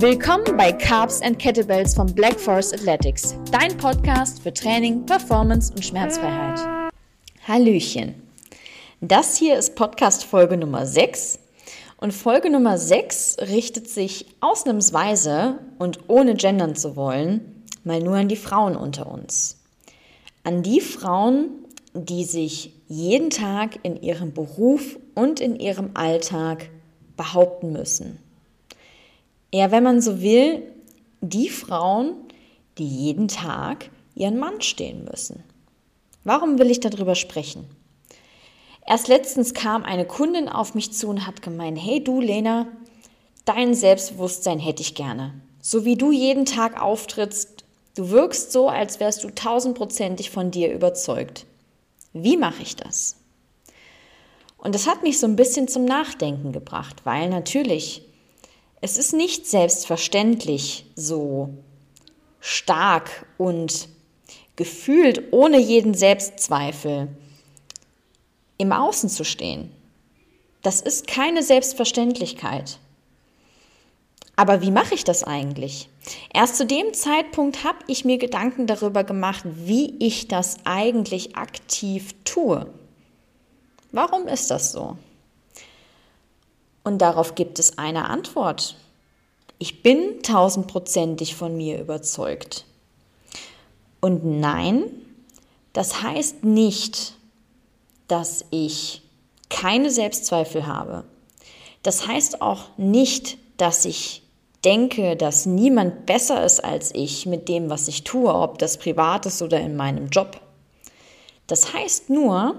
Willkommen bei Carbs and Kettlebells von Black Forest Athletics, dein Podcast für Training, Performance und Schmerzfreiheit. Hallöchen. Das hier ist Podcast Folge Nummer 6 und Folge Nummer 6 richtet sich ausnahmsweise und ohne gendern zu wollen, mal nur an die Frauen unter uns. An die Frauen, die sich jeden Tag in ihrem Beruf und in ihrem Alltag behaupten müssen. Ja, wenn man so will, die Frauen, die jeden Tag ihren Mann stehen müssen. Warum will ich darüber sprechen? Erst letztens kam eine Kundin auf mich zu und hat gemeint, hey du Lena, dein Selbstbewusstsein hätte ich gerne. So wie du jeden Tag auftrittst, du wirkst so, als wärst du tausendprozentig von dir überzeugt. Wie mache ich das? Und das hat mich so ein bisschen zum Nachdenken gebracht, weil natürlich, es ist nicht selbstverständlich so stark und gefühlt ohne jeden Selbstzweifel im Außen zu stehen. Das ist keine Selbstverständlichkeit. Aber wie mache ich das eigentlich? Erst zu dem Zeitpunkt habe ich mir Gedanken darüber gemacht, wie ich das eigentlich aktiv tue. Warum ist das so? Und darauf gibt es eine Antwort. Ich bin tausendprozentig von mir überzeugt. Und nein, das heißt nicht, dass ich keine Selbstzweifel habe. Das heißt auch nicht, dass ich denke, dass niemand besser ist als ich mit dem, was ich tue, ob das privat ist oder in meinem Job. Das heißt nur,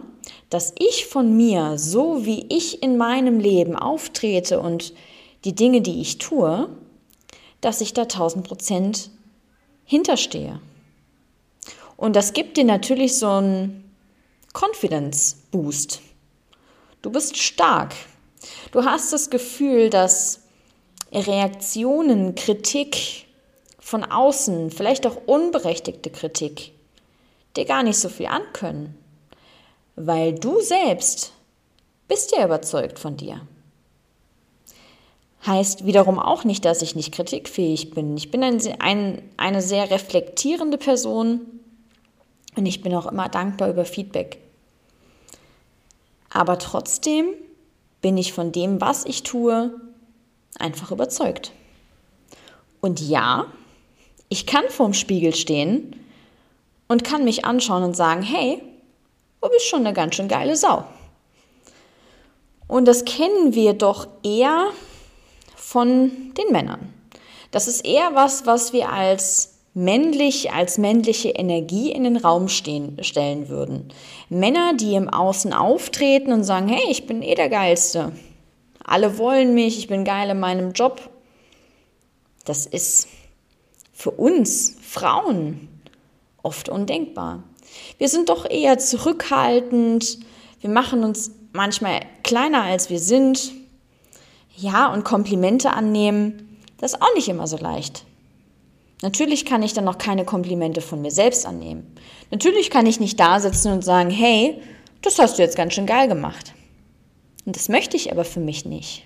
dass ich von mir, so wie ich in meinem Leben auftrete und die Dinge, die ich tue, dass ich da 1000 Prozent hinterstehe. Und das gibt dir natürlich so einen Confidence Boost. Du bist stark. Du hast das Gefühl, dass Reaktionen, Kritik von außen, vielleicht auch unberechtigte Kritik, dir gar nicht so viel ankönnen, weil du selbst bist ja überzeugt von dir. Heißt wiederum auch nicht, dass ich nicht kritikfähig bin. Ich bin ein, ein, eine sehr reflektierende Person und ich bin auch immer dankbar über Feedback. Aber trotzdem bin ich von dem, was ich tue, einfach überzeugt. Und ja, ich kann vorm Spiegel stehen und kann mich anschauen und sagen, hey, du bist schon eine ganz schön geile Sau. Und das kennen wir doch eher von den Männern. Das ist eher was, was wir als männlich, als männliche Energie in den Raum stehen, stellen würden. Männer, die im Außen auftreten und sagen, hey, ich bin eh der Geilste. Alle wollen mich, ich bin geil in meinem Job. Das ist für uns Frauen oft undenkbar. Wir sind doch eher zurückhaltend, wir machen uns manchmal kleiner als wir sind. Ja, und Komplimente annehmen, das ist auch nicht immer so leicht. Natürlich kann ich dann noch keine Komplimente von mir selbst annehmen. Natürlich kann ich nicht da sitzen und sagen, hey, das hast du jetzt ganz schön geil gemacht. Und das möchte ich aber für mich nicht.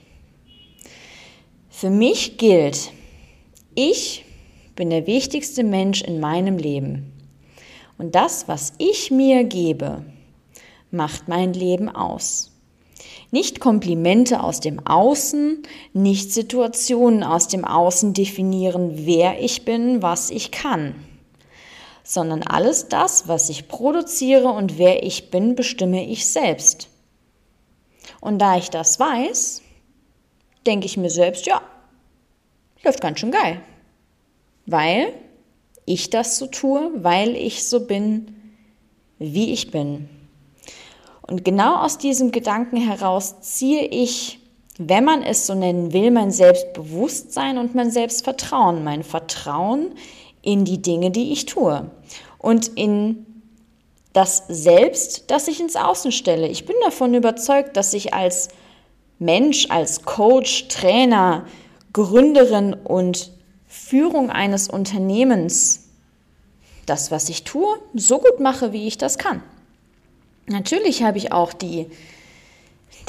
Für mich gilt, ich bin der wichtigste Mensch in meinem Leben. Und das, was ich mir gebe, macht mein Leben aus. Nicht Komplimente aus dem Außen, nicht Situationen aus dem Außen definieren, wer ich bin, was ich kann, sondern alles das, was ich produziere und wer ich bin, bestimme ich selbst. Und da ich das weiß, denke ich mir selbst, ja, läuft ganz schön geil. Weil ich das so tue, weil ich so bin, wie ich bin. Und genau aus diesem Gedanken heraus ziehe ich, wenn man es so nennen will, mein Selbstbewusstsein und mein Selbstvertrauen, mein Vertrauen in die Dinge, die ich tue und in das Selbst, das ich ins Außen stelle. Ich bin davon überzeugt, dass ich als Mensch, als Coach, Trainer, Gründerin und Führung eines Unternehmens das, was ich tue, so gut mache, wie ich das kann. Natürlich habe ich auch die,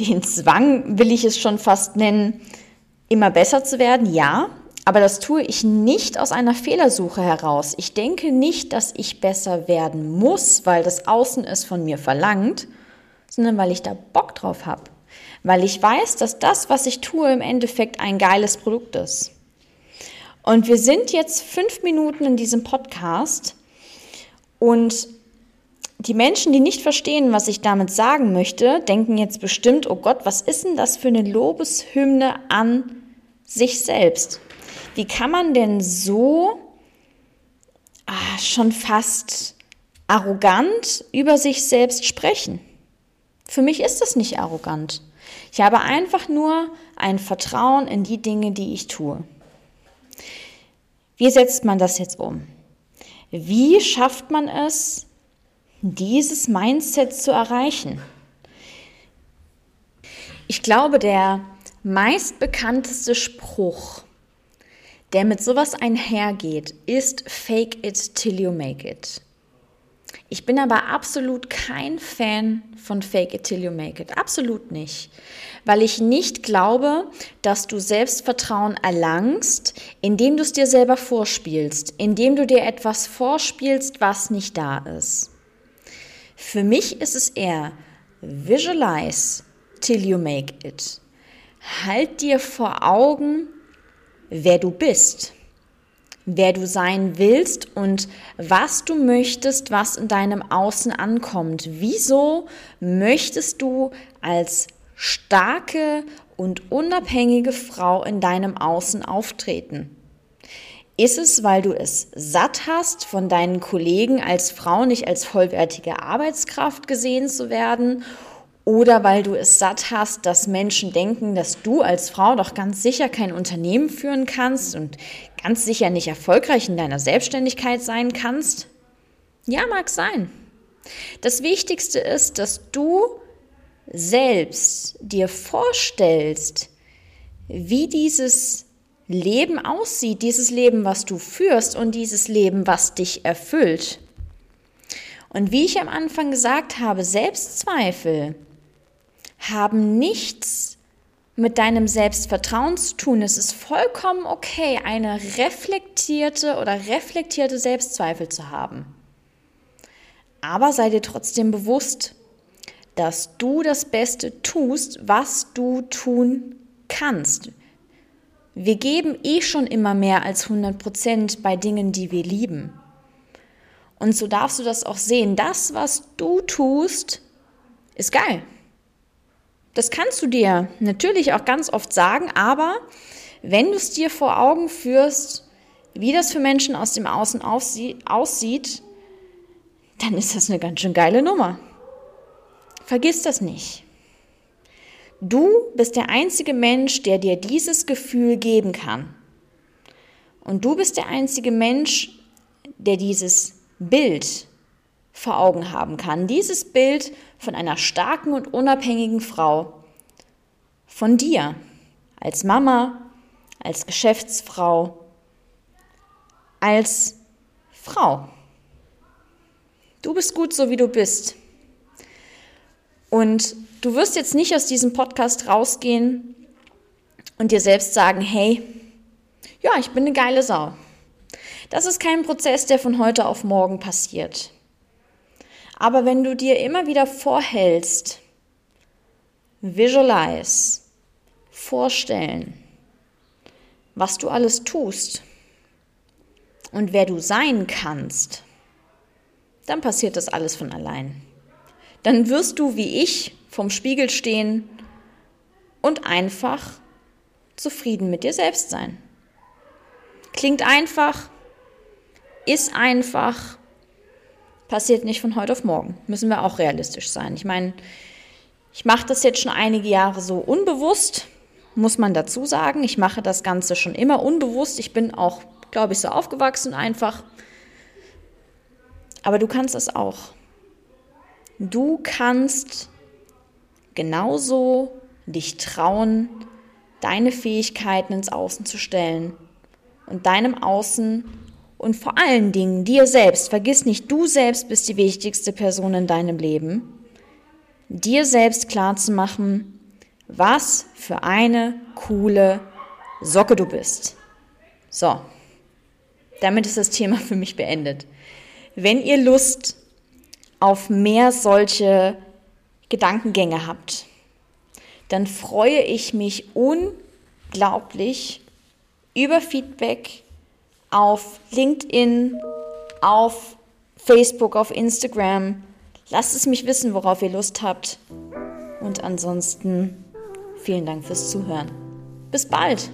den Zwang, will ich es schon fast nennen, immer besser zu werden, ja, Aber das tue ich nicht aus einer Fehlersuche heraus. Ich denke nicht, dass ich besser werden muss, weil das Außen es von mir verlangt, sondern weil ich da Bock drauf habe. Weil ich weiß, dass das, was ich tue, im Endeffekt ein geiles Produkt ist. Und wir sind jetzt fünf Minuten in diesem Podcast und die Menschen, die nicht verstehen, was ich damit sagen möchte, denken jetzt bestimmt, oh Gott, was ist denn das für eine Lobeshymne an sich selbst? Wie kann man denn so ah, schon fast arrogant über sich selbst sprechen? Für mich ist das nicht arrogant. Ich habe einfach nur ein Vertrauen in die Dinge, die ich tue. Wie setzt man das jetzt um? Wie schafft man es, dieses Mindset zu erreichen? Ich glaube, der meistbekannteste Spruch, der mit sowas einhergeht, ist Fake it till you make it. Ich bin aber absolut kein Fan von Fake it till you make it. Absolut nicht. Weil ich nicht glaube, dass du Selbstvertrauen erlangst, indem du es dir selber vorspielst, indem du dir etwas vorspielst, was nicht da ist. Für mich ist es eher visualize till you make it. Halt dir vor Augen, wer du bist, wer du sein willst und was du möchtest, was in deinem Außen ankommt. Wieso möchtest du als starke und unabhängige Frau in deinem Außen auftreten? Ist es, weil du es satt hast, von deinen Kollegen als Frau nicht als vollwertige Arbeitskraft gesehen zu werden? Oder weil du es satt hast, dass Menschen denken, dass du als Frau doch ganz sicher kein Unternehmen führen kannst und ganz sicher nicht erfolgreich in deiner Selbstständigkeit sein kannst? Ja, mag sein. Das Wichtigste ist, dass du selbst dir vorstellst, wie dieses Leben aussieht, dieses Leben, was du führst und dieses Leben, was dich erfüllt. Und wie ich am Anfang gesagt habe, Selbstzweifel haben nichts mit deinem Selbstvertrauen zu tun. Es ist vollkommen okay, eine reflektierte oder reflektierte Selbstzweifel zu haben. Aber sei dir trotzdem bewusst, dass du das Beste tust, was du tun kannst. Wir geben eh schon immer mehr als 100 Prozent bei Dingen, die wir lieben. Und so darfst du das auch sehen. Das, was du tust, ist geil. Das kannst du dir natürlich auch ganz oft sagen, aber wenn du es dir vor Augen führst, wie das für Menschen aus dem Außen aussieht, dann ist das eine ganz schön geile Nummer. Vergiss das nicht. Du bist der einzige Mensch, der dir dieses Gefühl geben kann. Und du bist der einzige Mensch, der dieses Bild vor Augen haben kann. Dieses Bild von einer starken und unabhängigen Frau. Von dir als Mama, als Geschäftsfrau, als Frau. Du bist gut so, wie du bist. Und du wirst jetzt nicht aus diesem Podcast rausgehen und dir selbst sagen, hey, ja, ich bin eine geile Sau. Das ist kein Prozess, der von heute auf morgen passiert. Aber wenn du dir immer wieder vorhältst, visualize, vorstellen, was du alles tust und wer du sein kannst, dann passiert das alles von allein. Dann wirst du wie ich vom Spiegel stehen und einfach zufrieden mit dir selbst sein. Klingt einfach, ist einfach, passiert nicht von heute auf morgen. Müssen wir auch realistisch sein. Ich meine, ich mache das jetzt schon einige Jahre so unbewusst, muss man dazu sagen. Ich mache das Ganze schon immer unbewusst. Ich bin auch, glaube ich, so aufgewachsen einfach. Aber du kannst es auch. Du kannst genauso dich trauen, deine Fähigkeiten ins Außen zu stellen und deinem Außen und vor allen Dingen dir selbst, vergiss nicht, du selbst bist die wichtigste Person in deinem Leben, dir selbst klar zu machen, was für eine coole Socke du bist. So, damit ist das Thema für mich beendet. Wenn ihr Lust auf mehr solche Gedankengänge habt, dann freue ich mich unglaublich über Feedback auf LinkedIn, auf Facebook, auf Instagram. Lasst es mich wissen, worauf ihr Lust habt. Und ansonsten vielen Dank fürs Zuhören. Bis bald!